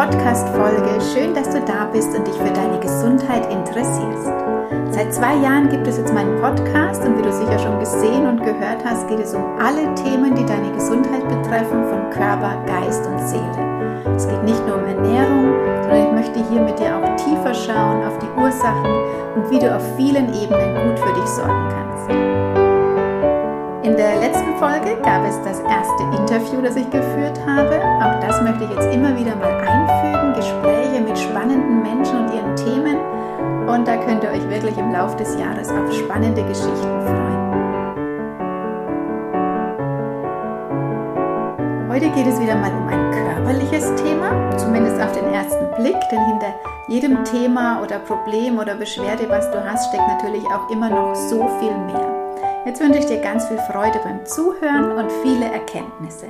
Podcast-Folge. Schön, dass du da bist und dich für deine Gesundheit interessierst. Seit zwei Jahren gibt es jetzt meinen Podcast und wie du sicher schon gesehen und gehört hast, geht es um alle Themen, die deine Gesundheit betreffen, von Körper, Geist und Seele. Es geht nicht nur um Ernährung, sondern ich möchte hier mit dir auch tiefer schauen auf die Ursachen und wie du auf vielen Ebenen gut für dich sorgen kannst. In der letzten Folge gab es das erste Interview, das ich geführt habe. Auch das möchte ich jetzt immer wieder mal einfügen. Gespräche mit spannenden Menschen und ihren Themen. Und da könnt ihr euch wirklich im Laufe des Jahres auf spannende Geschichten freuen. Heute geht es wieder mal um ein körperliches Thema, zumindest auf den ersten Blick, denn hinter jedem Thema oder Problem oder Beschwerde, was du hast, steckt natürlich auch immer noch so viel mehr. Jetzt wünsche ich dir ganz viel Freude beim Zuhören und viele Erkenntnisse.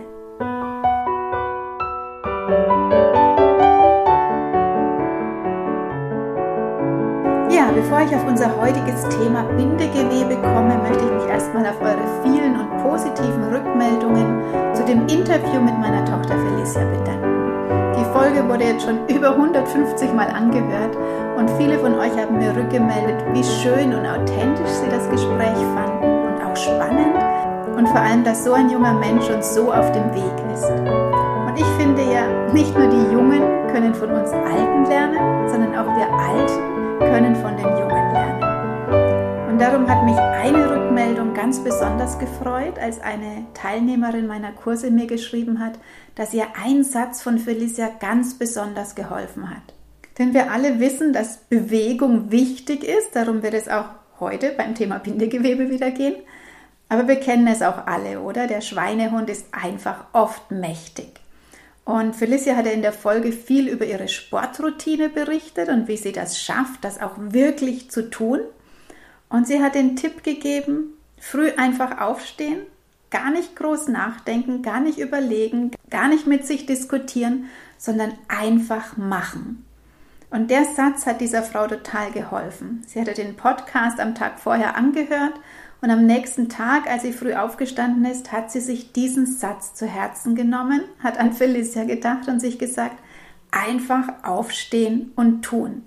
Ja, bevor ich auf unser heutiges Thema Bindegewebe komme, möchte ich mich erstmal auf eure vielen und positiven Rückmeldungen zu dem Interview mit meiner Tochter Felicia bedanken. Die Folge wurde jetzt schon über 150 Mal angehört und viele von euch haben mir rückgemeldet, wie schön und authentisch sie das Gespräch fanden spannend und vor allem, dass so ein junger Mensch uns so auf dem Weg ist. Und ich finde ja, nicht nur die Jungen können von uns Alten lernen, sondern auch wir Alten können von den Jungen lernen. Und darum hat mich eine Rückmeldung ganz besonders gefreut, als eine Teilnehmerin meiner Kurse mir geschrieben hat, dass ihr ein Satz von Felicia ganz besonders geholfen hat. Denn wir alle wissen, dass Bewegung wichtig ist, darum wird es auch heute beim Thema Bindegewebe wieder gehen. Aber wir kennen es auch alle, oder? Der Schweinehund ist einfach oft mächtig. Und Felicia hatte in der Folge viel über ihre Sportroutine berichtet und wie sie das schafft, das auch wirklich zu tun. Und sie hat den Tipp gegeben, früh einfach aufstehen, gar nicht groß nachdenken, gar nicht überlegen, gar nicht mit sich diskutieren, sondern einfach machen. Und der Satz hat dieser Frau total geholfen. Sie hatte den Podcast am Tag vorher angehört und am nächsten Tag, als sie früh aufgestanden ist, hat sie sich diesen Satz zu Herzen genommen, hat an Felicia gedacht und sich gesagt, einfach aufstehen und tun.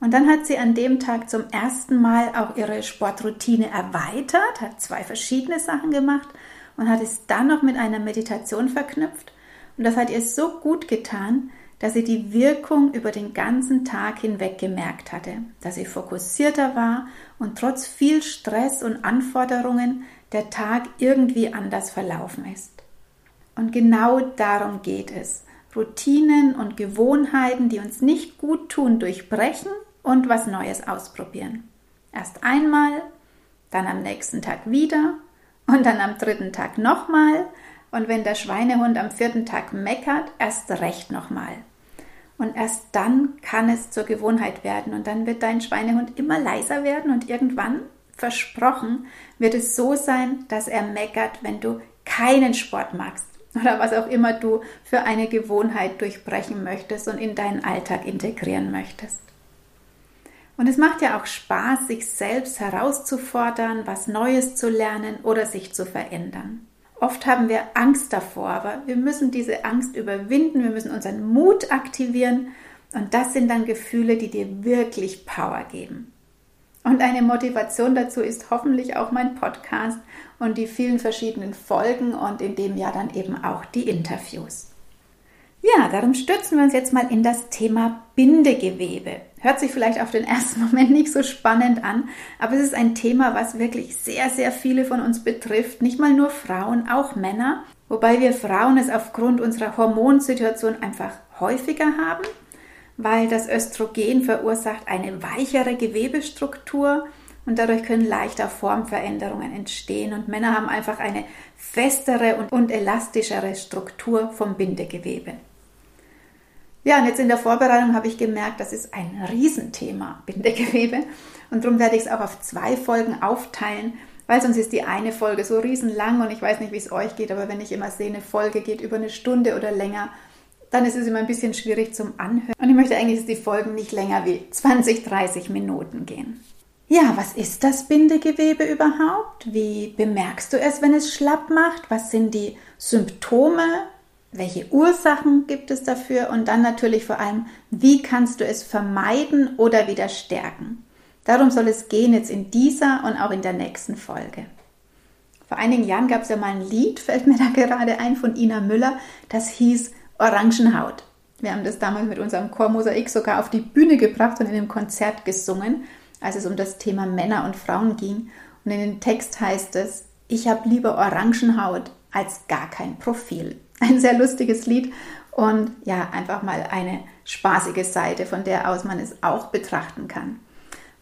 Und dann hat sie an dem Tag zum ersten Mal auch ihre Sportroutine erweitert, hat zwei verschiedene Sachen gemacht und hat es dann noch mit einer Meditation verknüpft. Und das hat ihr so gut getan, dass sie die Wirkung über den ganzen Tag hinweg gemerkt hatte, dass sie fokussierter war und trotz viel Stress und Anforderungen der Tag irgendwie anders verlaufen ist. Und genau darum geht es. Routinen und Gewohnheiten, die uns nicht gut tun, durchbrechen und was Neues ausprobieren. Erst einmal, dann am nächsten Tag wieder und dann am dritten Tag nochmal und wenn der Schweinehund am vierten Tag meckert, erst recht nochmal. Und erst dann kann es zur Gewohnheit werden und dann wird dein Schweinehund immer leiser werden und irgendwann, versprochen, wird es so sein, dass er meckert, wenn du keinen Sport magst oder was auch immer du für eine Gewohnheit durchbrechen möchtest und in deinen Alltag integrieren möchtest. Und es macht ja auch Spaß, sich selbst herauszufordern, was Neues zu lernen oder sich zu verändern. Oft haben wir Angst davor, aber wir müssen diese Angst überwinden, wir müssen unseren Mut aktivieren und das sind dann Gefühle, die dir wirklich Power geben. Und eine Motivation dazu ist hoffentlich auch mein Podcast und die vielen verschiedenen Folgen und in dem Jahr dann eben auch die Interviews. Ja, darum stürzen wir uns jetzt mal in das Thema Bindegewebe. Hört sich vielleicht auf den ersten Moment nicht so spannend an, aber es ist ein Thema, was wirklich sehr, sehr viele von uns betrifft. Nicht mal nur Frauen, auch Männer. Wobei wir Frauen es aufgrund unserer Hormonsituation einfach häufiger haben, weil das Östrogen verursacht eine weichere Gewebestruktur und dadurch können leichter Formveränderungen entstehen und Männer haben einfach eine festere und, elastischere Struktur vom Bindegewebe. Ja, und jetzt in der Vorbereitung habe ich gemerkt, das ist ein Riesenthema, Bindegewebe. Und darum werde ich es auch auf zwei Folgen aufteilen, weil sonst ist die eine Folge so riesenlang und ich weiß nicht, wie es euch geht, aber wenn ich immer sehe, eine Folge geht über eine Stunde oder länger, dann ist es immer ein bisschen schwierig zum Anhören. Und ich möchte eigentlich, dass die Folgen nicht länger wie 20, 30 Minuten gehen. Ja, was ist das Bindegewebe überhaupt? Wie bemerkst du es, wenn es schlapp macht? Was sind die Symptome welche Ursachen gibt es dafür und dann natürlich vor allem, wie kannst du es vermeiden oder wieder stärken. Darum soll es gehen jetzt in dieser und auch in der nächsten Folge. Vor einigen Jahren gab es ja mal ein Lied, fällt mir da gerade ein, von Ina Müller, das hieß Orangenhaut. Wir haben das damals mit unserem Chormosaik sogar auf die Bühne gebracht und in einem Konzert gesungen, als es um das Thema Männer und Frauen ging. Und in dem Text heißt es, ich habe lieber Orangenhaut als gar kein Profil. Ein sehr lustiges Lied und ja, einfach mal eine spaßige Seite, von der aus man es auch betrachten kann.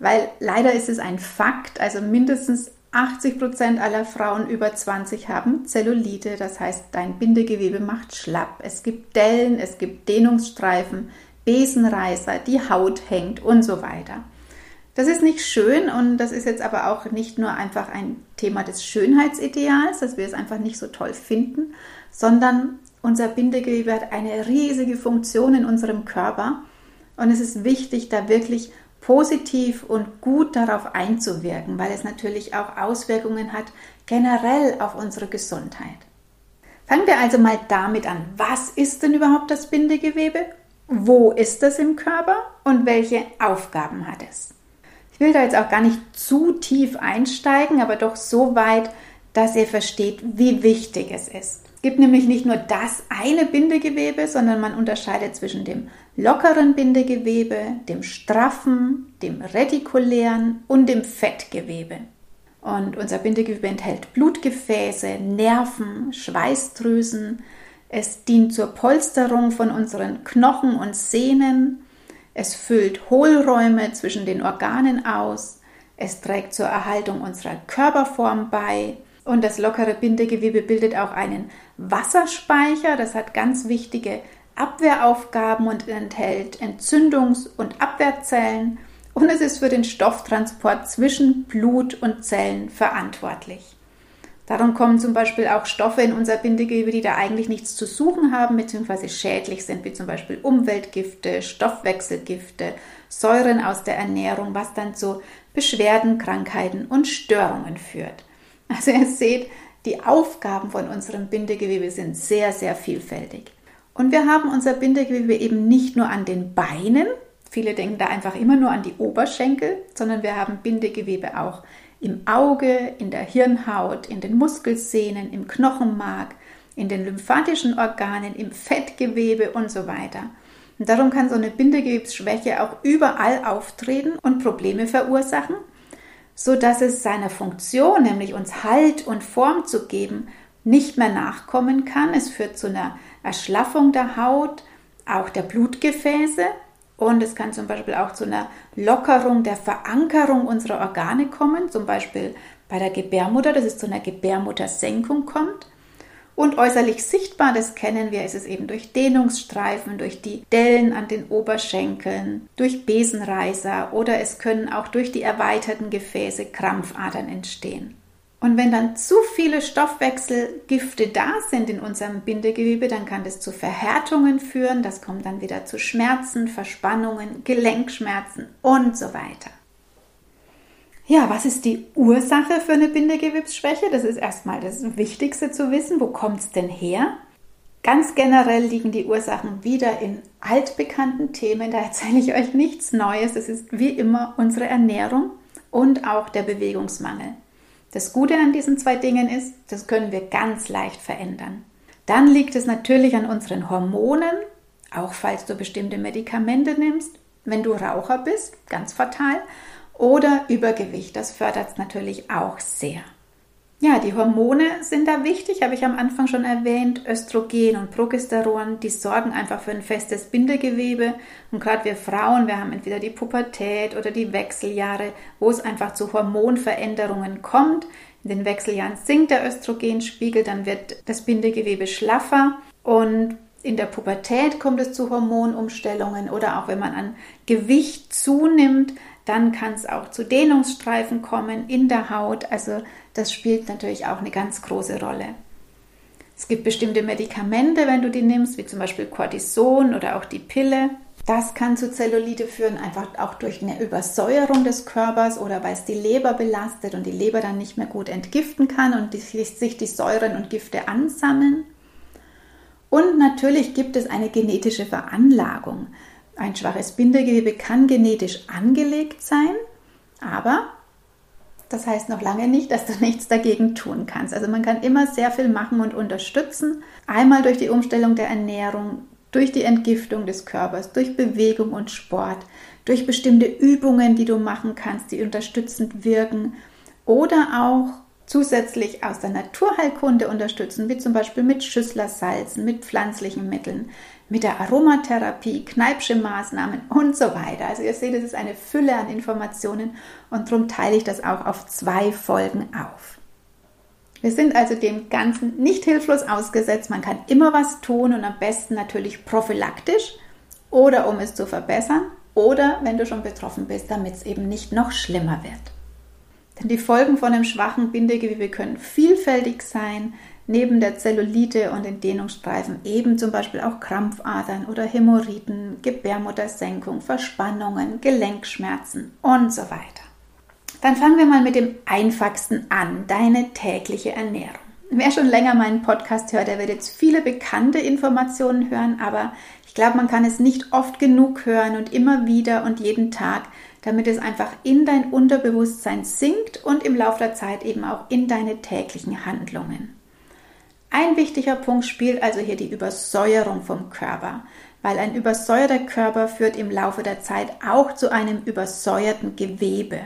Weil leider ist es ein Fakt, also mindestens 80 Prozent aller Frauen über 20 haben Zellulite, das heißt, dein Bindegewebe macht schlapp. Es gibt Dellen, es gibt Dehnungsstreifen, Besenreißer, die Haut hängt und so weiter. Das ist nicht schön und das ist jetzt aber auch nicht nur einfach ein Thema des Schönheitsideals, dass wir es einfach nicht so toll finden, sondern unser Bindegewebe hat eine riesige Funktion in unserem Körper und es ist wichtig, da wirklich positiv und gut darauf einzuwirken, weil es natürlich auch Auswirkungen hat generell auf unsere Gesundheit. Fangen wir also mal damit an. Was ist denn überhaupt das Bindegewebe? Wo ist es im Körper und welche Aufgaben hat es? Ich will da jetzt auch gar nicht zu tief einsteigen, aber doch so weit, dass ihr versteht, wie wichtig es ist. Gibt nämlich nicht nur das eine Bindegewebe, sondern man unterscheidet zwischen dem lockeren Bindegewebe, dem straffen, dem retikulären und dem Fettgewebe. Und unser Bindegewebe enthält Blutgefäße, Nerven, Schweißdrüsen. Es dient zur Polsterung von unseren Knochen und Sehnen. Es füllt Hohlräume zwischen den Organen aus. Es trägt zur Erhaltung unserer Körperform bei. Und das lockere Bindegewebe bildet auch einen Wasserspeicher. Das hat ganz wichtige Abwehraufgaben und enthält Entzündungs- und Abwehrzellen und es ist für den Stofftransport zwischen Blut und Zellen verantwortlich. Darum kommen zum Beispiel auch Stoffe in unser Bindegewebe, die da eigentlich nichts zu suchen haben bzw. schädlich sind, wie zum Beispiel Umweltgifte, Stoffwechselgifte, Säuren aus der Ernährung, was dann zu Beschwerden, Krankheiten und Störungen führt. Also ihr seht, die Aufgaben von unserem Bindegewebe sind sehr, sehr vielfältig. Und wir haben unser Bindegewebe eben nicht nur an den Beinen, viele denken da einfach immer nur an die Oberschenkel, sondern wir haben Bindegewebe auch im Auge, in der Hirnhaut, in den Muskelsehnen, im Knochenmark, in den lymphatischen Organen, im Fettgewebe und so weiter. Und darum kann so eine Bindegewebsschwäche auch überall auftreten und Probleme verursachen, so dass es seiner Funktion, nämlich uns Halt und Form zu geben, nicht mehr nachkommen kann. Es führt zu einer Erschlaffung der Haut, auch der Blutgefäße und es kann zum Beispiel auch zu einer Lockerung der Verankerung unserer Organe kommen, zum Beispiel bei der Gebärmutter, dass es zu einer Gebärmuttersenkung kommt. Und äußerlich sichtbar, das kennen wir, ist es eben durch Dehnungsstreifen, durch die Dellen an den Oberschenkeln, durch Besenreißer oder es können auch durch die erweiterten Gefäße Krampfadern entstehen. Und wenn dann zu viele Stoffwechselgifte da sind in unserem Bindegewebe, dann kann das zu Verhärtungen führen. Das kommt dann wieder zu Schmerzen, Verspannungen, Gelenkschmerzen und so weiter. Ja, was ist die Ursache für eine Bindegewebsschwäche? Das ist erstmal das Wichtigste zu wissen. Wo kommt es denn her? Ganz generell liegen die Ursachen wieder in altbekannten Themen. Da erzähle ich euch nichts Neues. Es ist wie immer unsere Ernährung und auch der Bewegungsmangel. Das Gute an diesen zwei Dingen ist, das können wir ganz leicht verändern. Dann liegt es natürlich an unseren Hormonen, auch falls du bestimmte Medikamente nimmst, wenn du Raucher bist, ganz fatal, oder Übergewicht, das fördert es natürlich auch sehr. Ja, die Hormone sind da wichtig, habe ich am Anfang schon erwähnt. Östrogen und Progesteron, die sorgen einfach für ein festes Bindegewebe. Und gerade wir Frauen, wir haben entweder die Pubertät oder die Wechseljahre, wo es einfach zu Hormonveränderungen kommt. In den Wechseljahren sinkt der Östrogenspiegel, dann wird das Bindegewebe schlaffer und in der Pubertät kommt es zu Hormonumstellungen oder auch wenn man an Gewicht zunimmt, dann kann es auch zu Dehnungsstreifen kommen in der Haut. Also das spielt natürlich auch eine ganz große Rolle. Es gibt bestimmte Medikamente, wenn du die nimmst, wie zum Beispiel Cortison oder auch die Pille. Das kann zu Zellulite führen, einfach auch durch eine Übersäuerung des Körpers oder weil es die Leber belastet und die Leber dann nicht mehr gut entgiften kann und die, sich die Säuren und Gifte ansammeln. Und natürlich gibt es eine genetische Veranlagung. Ein schwaches Bindegewebe kann genetisch angelegt sein, aber das heißt noch lange nicht, dass du nichts dagegen tun kannst. Also man kann immer sehr viel machen und unterstützen. Einmal durch die Umstellung der Ernährung, durch die Entgiftung des Körpers, durch Bewegung und Sport, durch bestimmte Übungen, die du machen kannst, die unterstützend wirken oder auch zusätzlich aus der Naturheilkunde unterstützen, wie zum Beispiel mit Schüsslersalzen, mit pflanzlichen Mitteln, mit der Aromatherapie, Kneipsche Maßnahmen und so weiter. Also ihr seht, es ist eine Fülle an Informationen und darum teile ich das auch auf zwei Folgen auf. Wir sind also dem Ganzen nicht hilflos ausgesetzt. Man kann immer was tun und am besten natürlich prophylaktisch oder um es zu verbessern oder wenn du schon betroffen bist, damit es eben nicht noch schlimmer wird. Denn die Folgen von einem schwachen Bindegewebe können vielfältig sein, neben der Zellulite und den Dehnungsstreifen eben zum Beispiel auch Krampfadern oder Hämorrhoiden, Gebärmuttersenkung, Verspannungen, Gelenkschmerzen und so weiter. Dann fangen wir mal mit dem einfachsten an, deine tägliche Ernährung. Wer schon länger meinen Podcast hört, der wird jetzt viele bekannte Informationen hören, aber ich glaube, man kann es nicht oft genug hören und immer wieder und jeden Tag, damit es einfach in dein Unterbewusstsein sinkt und im Laufe der Zeit eben auch in deine täglichen Handlungen. Ein wichtiger Punkt spielt also hier die Übersäuerung vom Körper, weil ein übersäuerter Körper führt im Laufe der Zeit auch zu einem übersäuerten Gewebe.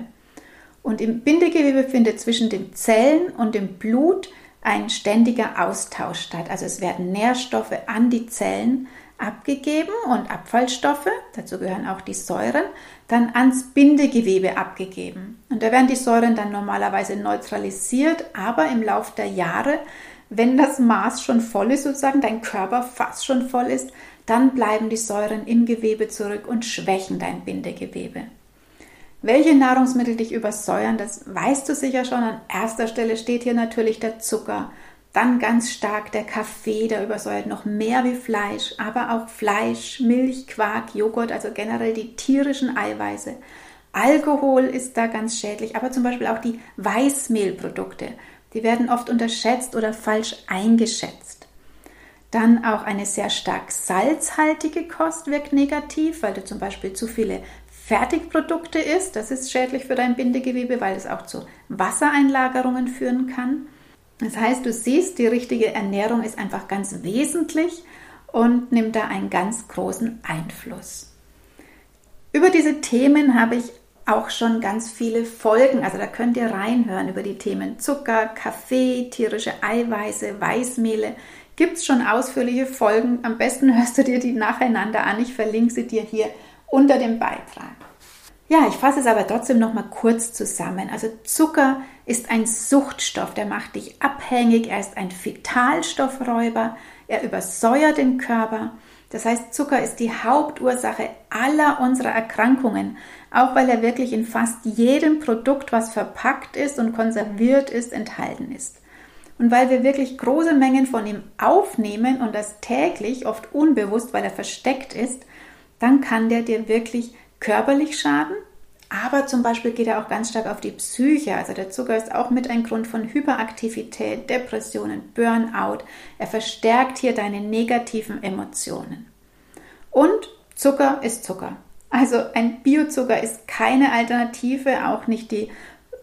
Und im Bindegewebe findet zwischen den Zellen und dem Blut ein ständiger Austausch statt. Also es werden Nährstoffe an die Zellen abgegeben und Abfallstoffe, dazu gehören auch die Säuren, dann ans Bindegewebe abgegeben. Und da werden die Säuren dann normalerweise neutralisiert, aber im Laufe der Jahre wenn das Maß schon voll ist, sozusagen dein Körper fast schon voll ist, dann bleiben die Säuren im Gewebe zurück und schwächen dein Bindegewebe. Welche Nahrungsmittel dich übersäuern, das weißt du sicher schon. An erster Stelle steht hier natürlich der Zucker, dann ganz stark der Kaffee, der übersäuert noch mehr wie Fleisch, aber auch Fleisch, Milch, Quark, Joghurt, also generell die tierischen Eiweiße. Alkohol ist da ganz schädlich, aber zum Beispiel auch die Weißmehlprodukte. Die werden oft unterschätzt oder falsch eingeschätzt. Dann auch eine sehr stark salzhaltige Kost wirkt negativ, weil du zum Beispiel zu viele Fertigprodukte isst. Das ist schädlich für dein Bindegewebe, weil es auch zu Wassereinlagerungen führen kann. Das heißt, du siehst, die richtige Ernährung ist einfach ganz wesentlich und nimmt da einen ganz großen Einfluss. Über diese Themen habe ich auch schon ganz viele Folgen. Also da könnt ihr reinhören über die Themen Zucker, Kaffee, tierische Eiweiße, Weißmehle. Gibt es schon ausführliche Folgen? Am besten hörst du dir die nacheinander an. Ich verlinke sie dir hier unter dem Beitrag. Ja, ich fasse es aber trotzdem noch mal kurz zusammen. Also Zucker ist ein Suchtstoff, der macht dich abhängig. Er ist ein Vitalstoffräuber. Er übersäuert den Körper. Das heißt, Zucker ist die Hauptursache aller unserer Erkrankungen, auch weil er wirklich in fast jedem Produkt, was verpackt ist und konserviert ist, enthalten ist. Und weil wir wirklich große Mengen von ihm aufnehmen und das täglich, oft unbewusst, weil er versteckt ist, dann kann der dir wirklich körperlich schaden, aber zum Beispiel geht er auch ganz stark auf die Psyche. Also der Zucker ist auch mit ein Grund von Hyperaktivität, Depressionen, Burnout. Er verstärkt hier deine negativen Emotionen. Und Zucker ist Zucker. Also ein Biozucker ist keine Alternative, auch nicht die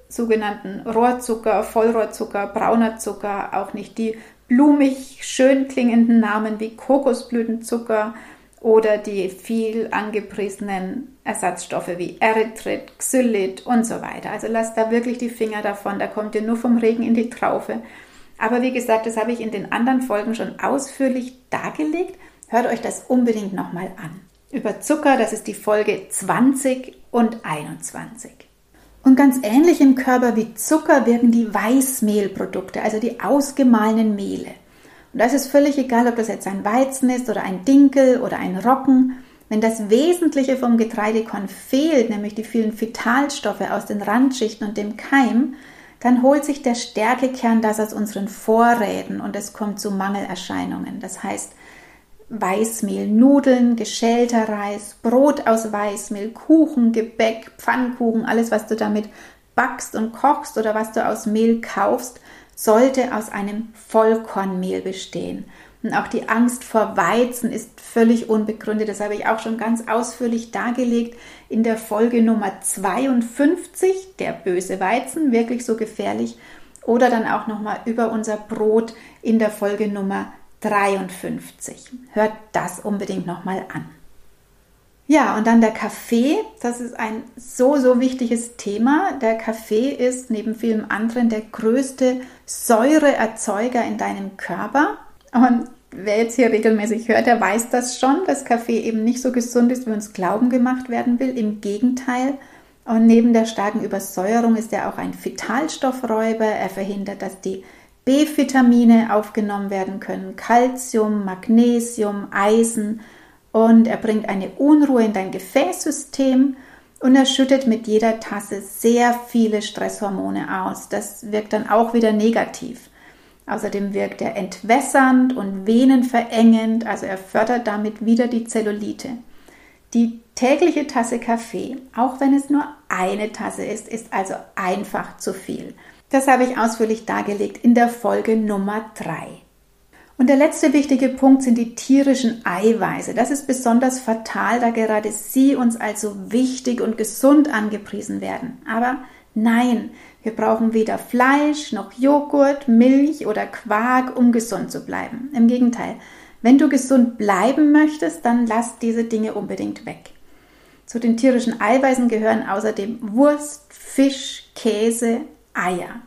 sogenannten Rohrzucker, Vollrohrzucker, brauner Zucker, auch nicht die blumig schön klingenden Namen wie Kokosblütenzucker oder die viel angepriesenen Ersatzstoffe wie Erythrit, Xylit und so weiter. Also lasst da wirklich die Finger davon, da kommt ihr nur vom Regen in die Traufe. Aber wie gesagt, das habe ich in den anderen Folgen schon ausführlich dargelegt. Hört euch das unbedingt nochmal an. Über Zucker, das ist die Folge 20 und 21. Und ganz ähnlich im Körper wie Zucker wirken die Weißmehlprodukte, also die ausgemahlenen Mehle. Und da ist es völlig egal, ob das jetzt ein Weizen ist oder ein Dinkel oder ein Rocken. Wenn das Wesentliche vom Getreidekorn fehlt, nämlich die vielen Vitalstoffe aus den Randschichten und dem Keim, dann holt sich der Stärkekern das aus unseren Vorräten und es kommt zu Mangelerscheinungen. Das heißt, Weißmehl, Nudeln, geschälter Reis, Brot aus Weißmehl, Kuchen, Gebäck, Pfannkuchen, alles, was du damit backst und kochst oder was du aus Mehl kaufst, sollte aus einem Vollkornmehl bestehen. Und auch die Angst vor Weizen ist völlig unbegründet. Das habe ich auch schon ganz ausführlich dargelegt in der Folge Nummer 52, der böse Weizen, wirklich so gefährlich. Oder dann auch nochmal über unser Brot in der Folge Nummer 53. Hört das unbedingt nochmal an. Ja, und dann der Kaffee. Das ist ein so, so wichtiges Thema. Der Kaffee ist neben vielen anderen der größte Säureerzeuger in deinem Körper. Und wer jetzt hier regelmäßig hört, der weiß das schon, dass Kaffee eben nicht so gesund ist, wie uns glauben gemacht werden will. Im Gegenteil. Und neben der starken Übersäuerung ist er auch ein Vitalstoffräuber. Er verhindert, dass die B-Vitamine aufgenommen werden können. Calcium, Magnesium, Eisen und er bringt eine Unruhe in dein Gefäßsystem und er schüttet mit jeder Tasse sehr viele Stresshormone aus. Das wirkt dann auch wieder negativ. Außerdem wirkt er entwässernd und venenverengend, also er fördert damit wieder die Zellulite. Die tägliche Tasse Kaffee, auch wenn es nur eine Tasse ist, ist also einfach zu viel. Das habe ich ausführlich dargelegt in der Folge Nummer 3. Und der letzte wichtige Punkt sind die tierischen Eiweiße. Das ist besonders fatal, da gerade sie uns als so wichtig und gesund angepriesen werden. Aber nein, wir brauchen weder Fleisch noch Joghurt, Milch oder Quark, um gesund zu bleiben. Im Gegenteil, wenn du gesund bleiben möchtest, dann lass diese Dinge unbedingt weg. Zu den tierischen Eiweißen gehören außerdem Wurst, Fisch, Käse, Eier.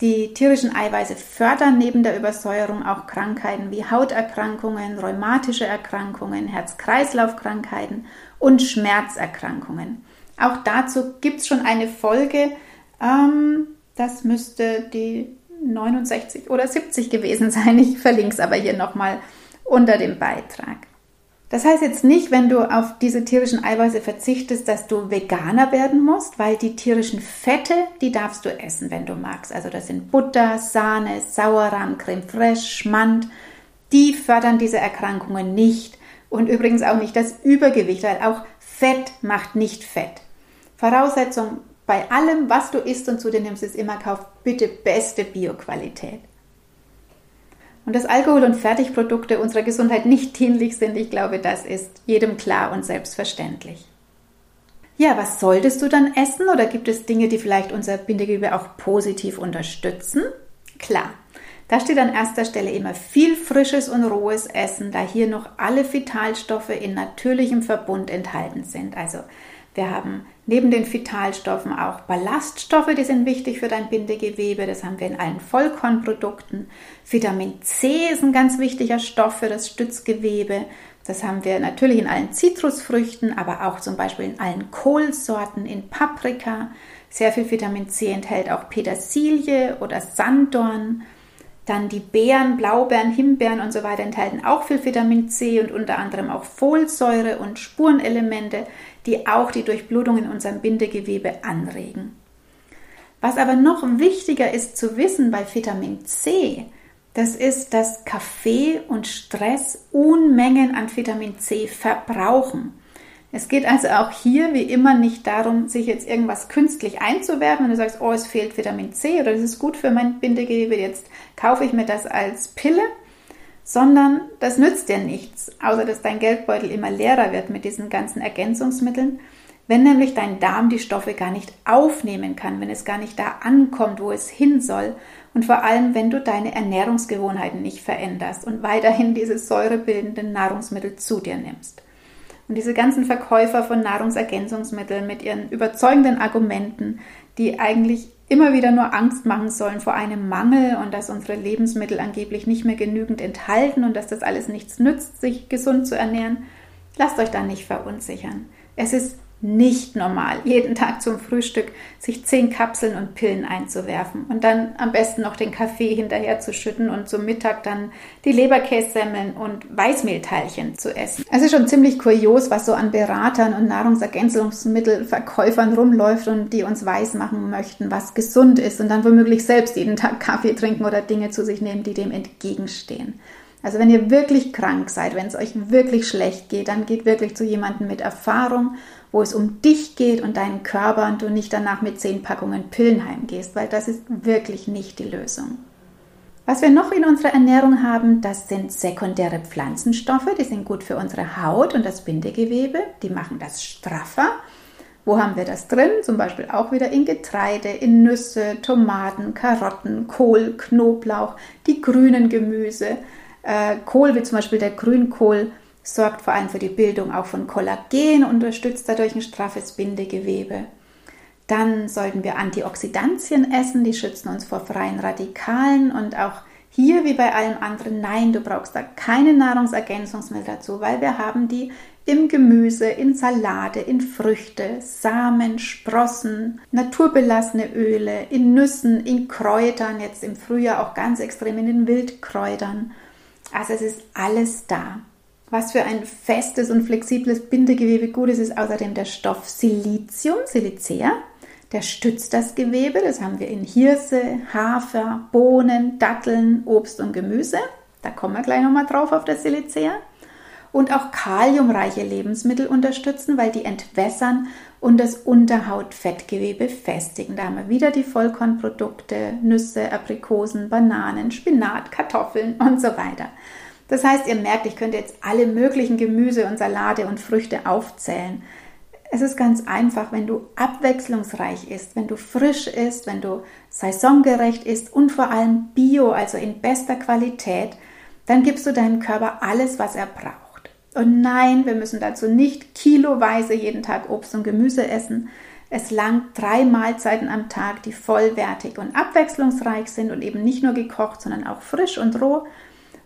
Die tierischen Eiweiße fördern neben der Übersäuerung auch Krankheiten wie Hauterkrankungen, rheumatische Erkrankungen, Herz-Kreislauf-Krankheiten und Schmerzerkrankungen. Auch dazu gibt es schon eine Folge, ähm, das müsste die 69 oder 70 gewesen sein. Ich verlinke es aber hier nochmal unter dem Beitrag. Das heißt jetzt nicht, wenn du auf diese tierischen Eiweiße verzichtest, dass du Veganer werden musst, weil die tierischen Fette, die darfst du essen, wenn du magst. Also das sind Butter, Sahne, Sauerrahm, Creme fraiche, Schmand. Die fördern diese Erkrankungen nicht. Und übrigens auch nicht das Übergewicht, weil auch Fett macht nicht Fett. Voraussetzung bei allem, was du isst und zu dir nimmst, ist immer kauf bitte beste Bioqualität und dass Alkohol und Fertigprodukte unserer Gesundheit nicht dienlich sind, ich glaube, das ist jedem klar und selbstverständlich. Ja, was solltest du dann essen oder gibt es Dinge, die vielleicht unser Bindegewebe auch positiv unterstützen? Klar, da steht an erster Stelle immer viel frisches und rohes Essen, da hier noch alle Vitalstoffe in natürlichem Verbund enthalten sind. Also wir haben neben den Vitalstoffen auch Ballaststoffe, die sind wichtig für dein Bindegewebe. Das haben wir in allen Vollkornprodukten. Vitamin C ist ein ganz wichtiger Stoff für das Stützgewebe. Das haben wir natürlich in allen Zitrusfrüchten, aber auch zum Beispiel in allen Kohlsorten, in Paprika. Sehr viel Vitamin C enthält auch Petersilie oder Sanddorn. Dann die Beeren, Blaubeeren, Himbeeren und so weiter enthalten auch viel Vitamin C und unter anderem auch Folsäure und Spurenelemente, die auch die Durchblutung in unserem Bindegewebe anregen. Was aber noch wichtiger ist zu wissen bei Vitamin C, das ist, dass Kaffee und Stress Unmengen an Vitamin C verbrauchen. Es geht also auch hier wie immer nicht darum, sich jetzt irgendwas künstlich einzuwerfen, wenn du sagst, oh, es fehlt Vitamin C oder das ist gut für mein Bindegewebe, jetzt kaufe ich mir das als Pille, sondern das nützt dir nichts, außer dass dein Geldbeutel immer leerer wird mit diesen ganzen Ergänzungsmitteln, wenn nämlich dein Darm die Stoffe gar nicht aufnehmen kann, wenn es gar nicht da ankommt, wo es hin soll und vor allem, wenn du deine Ernährungsgewohnheiten nicht veränderst und weiterhin diese säurebildenden Nahrungsmittel zu dir nimmst. Und diese ganzen Verkäufer von Nahrungsergänzungsmitteln mit ihren überzeugenden Argumenten, die eigentlich immer wieder nur Angst machen sollen vor einem Mangel und dass unsere Lebensmittel angeblich nicht mehr genügend enthalten und dass das alles nichts nützt, sich gesund zu ernähren, lasst euch da nicht verunsichern. Es ist nicht normal, jeden Tag zum Frühstück sich zehn Kapseln und Pillen einzuwerfen und dann am besten noch den Kaffee hinterher zu schütten und zum Mittag dann die Leberkässemmeln und Weißmehlteilchen zu essen. Es ist schon ziemlich kurios, was so an Beratern und Nahrungsergänzungsmittelverkäufern rumläuft und die uns weismachen möchten, was gesund ist und dann womöglich selbst jeden Tag Kaffee trinken oder Dinge zu sich nehmen, die dem entgegenstehen. Also wenn ihr wirklich krank seid, wenn es euch wirklich schlecht geht, dann geht wirklich zu jemandem mit Erfahrung wo es um dich geht und deinen Körper und du nicht danach mit zehn Packungen Pillen heimgehst, weil das ist wirklich nicht die Lösung. Was wir noch in unserer Ernährung haben, das sind sekundäre Pflanzenstoffe, die sind gut für unsere Haut und das Bindegewebe, die machen das straffer. Wo haben wir das drin? Zum Beispiel auch wieder in Getreide, in Nüsse, Tomaten, Karotten, Kohl, Knoblauch, die grünen Gemüse. Äh, Kohl, wie zum Beispiel der Grünkohl, sorgt vor allem für die Bildung auch von Kollagen, unterstützt dadurch ein straffes Bindegewebe. Dann sollten wir Antioxidantien essen, die schützen uns vor freien Radikalen und auch hier wie bei allem anderen, nein, du brauchst da keine Nahrungsergänzungsmittel dazu, weil wir haben die im Gemüse, in Salate, in Früchte, Samen, Sprossen, naturbelassene Öle, in Nüssen, in Kräutern, jetzt im Frühjahr auch ganz extrem in den Wildkräutern. Also es ist alles da. Was für ein festes und flexibles Bindegewebe gut ist, ist außerdem der Stoff Silizium, Silicea. Der stützt das Gewebe. Das haben wir in Hirse, Hafer, Bohnen, Datteln, Obst und Gemüse. Da kommen wir gleich nochmal drauf auf das Silicea. Und auch kaliumreiche Lebensmittel unterstützen, weil die entwässern und das Unterhautfettgewebe festigen. Da haben wir wieder die Vollkornprodukte, Nüsse, Aprikosen, Bananen, Spinat, Kartoffeln und so weiter. Das heißt, ihr merkt, ich könnte jetzt alle möglichen Gemüse und Salate und Früchte aufzählen. Es ist ganz einfach, wenn du abwechslungsreich isst, wenn du frisch isst, wenn du saisongerecht isst und vor allem bio, also in bester Qualität, dann gibst du deinem Körper alles, was er braucht. Und nein, wir müssen dazu nicht kiloweise jeden Tag Obst und Gemüse essen. Es langt drei Mahlzeiten am Tag, die vollwertig und abwechslungsreich sind und eben nicht nur gekocht, sondern auch frisch und roh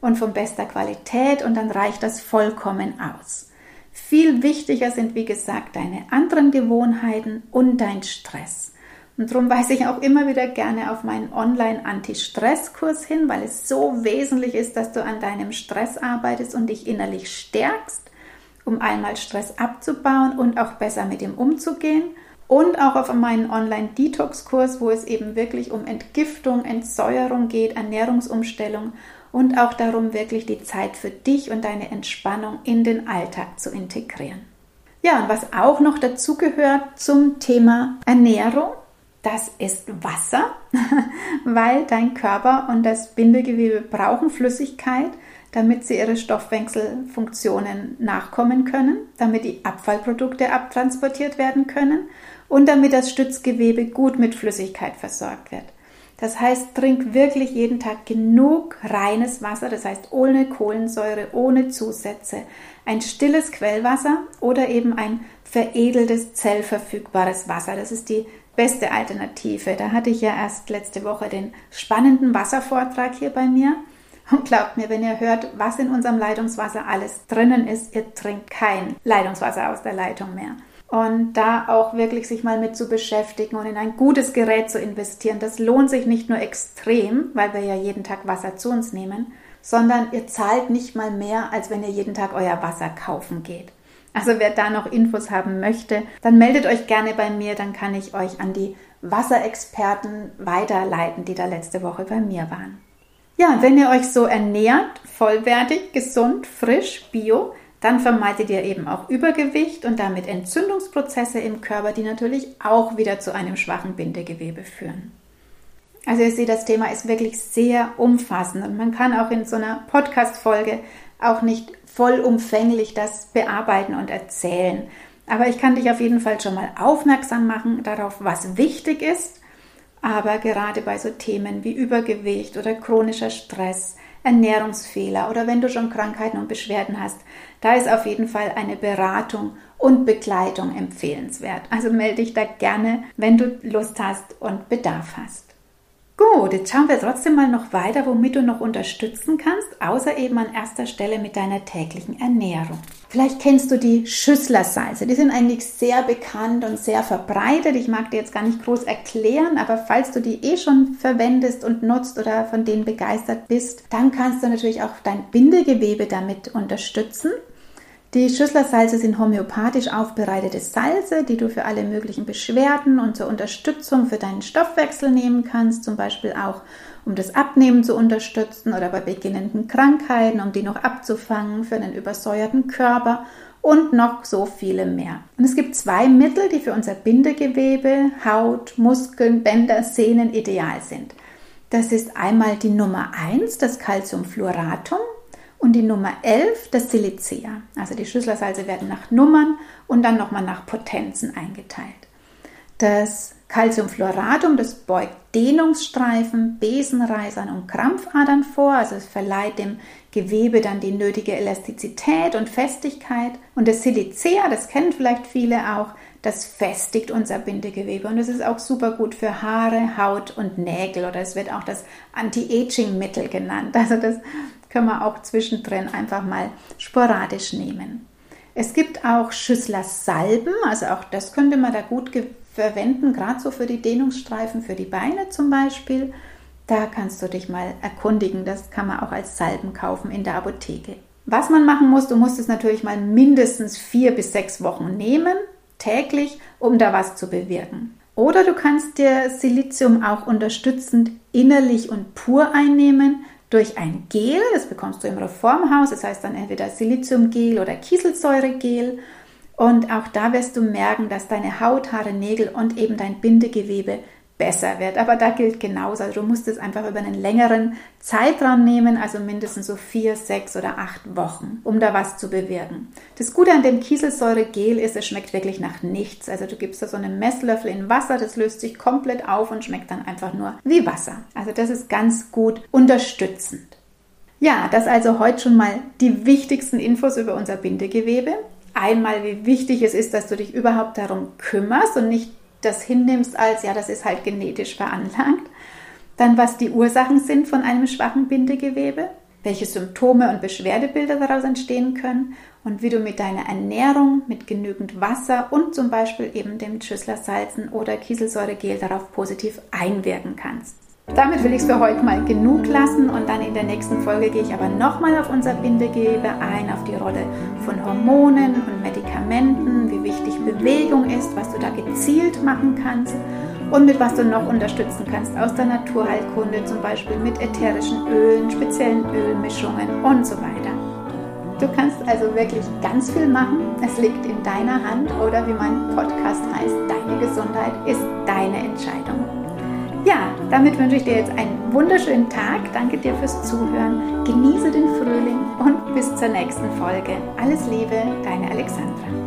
und von bester Qualität und dann reicht das vollkommen aus. Viel wichtiger sind, wie gesagt, deine anderen Gewohnheiten und dein Stress. Und darum weise ich auch immer wieder gerne auf meinen Online-Anti-Stress-Kurs hin, weil es so wesentlich ist, dass du an deinem Stress arbeitest und dich innerlich stärkst, um einmal Stress abzubauen und auch besser mit ihm umzugehen. Und auch auf meinen Online-Detox-Kurs, wo es eben wirklich um Entgiftung, Entsäuerung geht, Ernährungsumstellung und auch darum, wirklich die Zeit für dich und deine Entspannung in den Alltag zu integrieren. Ja, und was auch noch dazu gehört zum Thema Ernährung, das ist Wasser, weil dein Körper und das Bindegewebe brauchen Flüssigkeit, damit sie ihre Stoffwechselfunktionen nachkommen können, damit die Abfallprodukte abtransportiert werden können und damit das Stützgewebe gut mit Flüssigkeit versorgt wird. Das heißt, trink wirklich jeden Tag genug reines Wasser, das heißt ohne Kohlensäure, ohne Zusätze, ein stilles Quellwasser oder eben ein veredeltes, zellverfügbares Wasser. Das ist die beste Alternative. Da hatte ich ja erst letzte Woche den spannenden Wasservortrag hier bei mir. Und glaubt mir, wenn ihr hört, was in unserem Leitungswasser alles drinnen ist, ihr trinkt kein Leitungswasser aus der Leitung mehr und da auch wirklich sich mal mit zu beschäftigen und in ein gutes Gerät zu investieren. Das lohnt sich nicht nur extrem, weil wir ja jeden Tag Wasser zu uns nehmen, sondern ihr zahlt nicht mal mehr, als wenn ihr jeden Tag euer Wasser kaufen geht. Also wer da noch Infos haben möchte, dann meldet euch gerne bei mir, dann kann ich euch an die Wasserexperten weiterleiten, die da letzte Woche bei mir waren. Ja, wenn ihr euch so ernährt, vollwertig, gesund, frisch, bio, dann vermeidet ihr eben auch Übergewicht und damit Entzündungsprozesse im Körper, die natürlich auch wieder zu einem schwachen Bindegewebe führen. Also ihr seht, das Thema ist wirklich sehr umfassend und man kann auch in so einer Podcast-Folge auch nicht vollumfänglich das bearbeiten und erzählen. Aber ich kann dich auf jeden Fall schon mal aufmerksam machen darauf, was wichtig ist. Aber gerade bei so Themen wie Übergewicht oder chronischer Stress, Ernährungsfehler oder wenn du schon Krankheiten und Beschwerden hast, da ist auf jeden Fall eine Beratung und Begleitung empfehlenswert. Also melde dich da gerne, wenn du Lust hast und Bedarf hast. Gut, jetzt schauen wir trotzdem mal noch weiter, womit du noch unterstützen kannst, außer eben an erster Stelle mit deiner täglichen Ernährung. Vielleicht kennst du die Schüsslersalze. Die sind eigentlich sehr bekannt und sehr verbreitet. Ich mag dir jetzt gar nicht groß erklären, aber falls du die eh schon verwendest und nutzt oder von denen begeistert bist, dann kannst du natürlich auch dein Bindegewebe damit unterstützen. Die Schüsslersalze sind homöopathisch aufbereitete Salze, die du für alle möglichen Beschwerden und zur Unterstützung für deinen Stoffwechsel nehmen kannst, zum Beispiel auch um das Abnehmen zu unterstützen oder bei beginnenden Krankheiten, um die noch abzufangen für einen übersäuerten Körper und noch so viele mehr. Und es gibt zwei Mittel, die für unser Bindegewebe, Haut, Muskeln, Bänder, Sehnen ideal sind. Das ist einmal die Nummer 1, das Calciumfluoratum, und die Nummer 11, das Silicea. Also die Schüsslersalze werden nach Nummern und dann nochmal nach Potenzen eingeteilt. Das Calciumfluoratum, das beugt Dehnungsstreifen, Besenreisern und Krampfadern vor, also es verleiht dem Gewebe dann die nötige Elastizität und Festigkeit. Und das Silicea, das kennen vielleicht viele auch, das festigt unser Bindegewebe und es ist auch super gut für Haare, Haut und Nägel oder es wird auch das Anti-Aging-Mittel genannt. Also das können wir auch zwischendrin einfach mal sporadisch nehmen. Es gibt auch Schüssler-Salben, also auch das könnte man da gut verwenden, gerade so für die Dehnungsstreifen, für die Beine zum Beispiel. Da kannst du dich mal erkundigen, das kann man auch als Salben kaufen in der Apotheke. Was man machen muss, du musst es natürlich mal mindestens vier bis sechs Wochen nehmen täglich, um da was zu bewirken. Oder du kannst dir Silizium auch unterstützend innerlich und pur einnehmen durch ein Gel. Das bekommst du im Reformhaus. Das heißt dann entweder Siliziumgel oder Kieselsäuregel. Und auch da wirst du merken, dass deine Haut, Haare, Nägel und eben dein Bindegewebe besser wird. Aber da gilt genauso. Also du musst es einfach über einen längeren Zeitraum nehmen, also mindestens so vier, sechs oder acht Wochen, um da was zu bewirken. Das Gute an dem Kieselsäuregel ist, es schmeckt wirklich nach nichts. Also du gibst da so einen Messlöffel in Wasser, das löst sich komplett auf und schmeckt dann einfach nur wie Wasser. Also das ist ganz gut unterstützend. Ja, das also heute schon mal die wichtigsten Infos über unser Bindegewebe. Einmal, wie wichtig es ist, dass du dich überhaupt darum kümmerst und nicht das hinnimmst als, ja, das ist halt genetisch veranlagt. Dann, was die Ursachen sind von einem schwachen Bindegewebe, welche Symptome und Beschwerdebilder daraus entstehen können und wie du mit deiner Ernährung, mit genügend Wasser und zum Beispiel eben dem Schüsslersalzen oder Kieselsäuregel darauf positiv einwirken kannst. Damit will ich es für heute mal genug lassen und dann in der nächsten Folge gehe ich aber nochmal auf unser Bindegewebe ein, auf die Rolle von Hormonen und Medikamenten, wie wichtig Bewegung ist, was du da gezielt machen kannst und mit was du noch unterstützen kannst aus der Naturheilkunde, zum Beispiel mit ätherischen Ölen, speziellen Ölmischungen und so weiter. Du kannst also wirklich ganz viel machen. Es liegt in deiner Hand oder wie mein Podcast heißt, deine Gesundheit ist deine Entscheidung. Ja, damit wünsche ich dir jetzt einen wunderschönen Tag. Danke dir fürs Zuhören. Genieße den Frühling und bis zur nächsten Folge. Alles Liebe, deine Alexandra.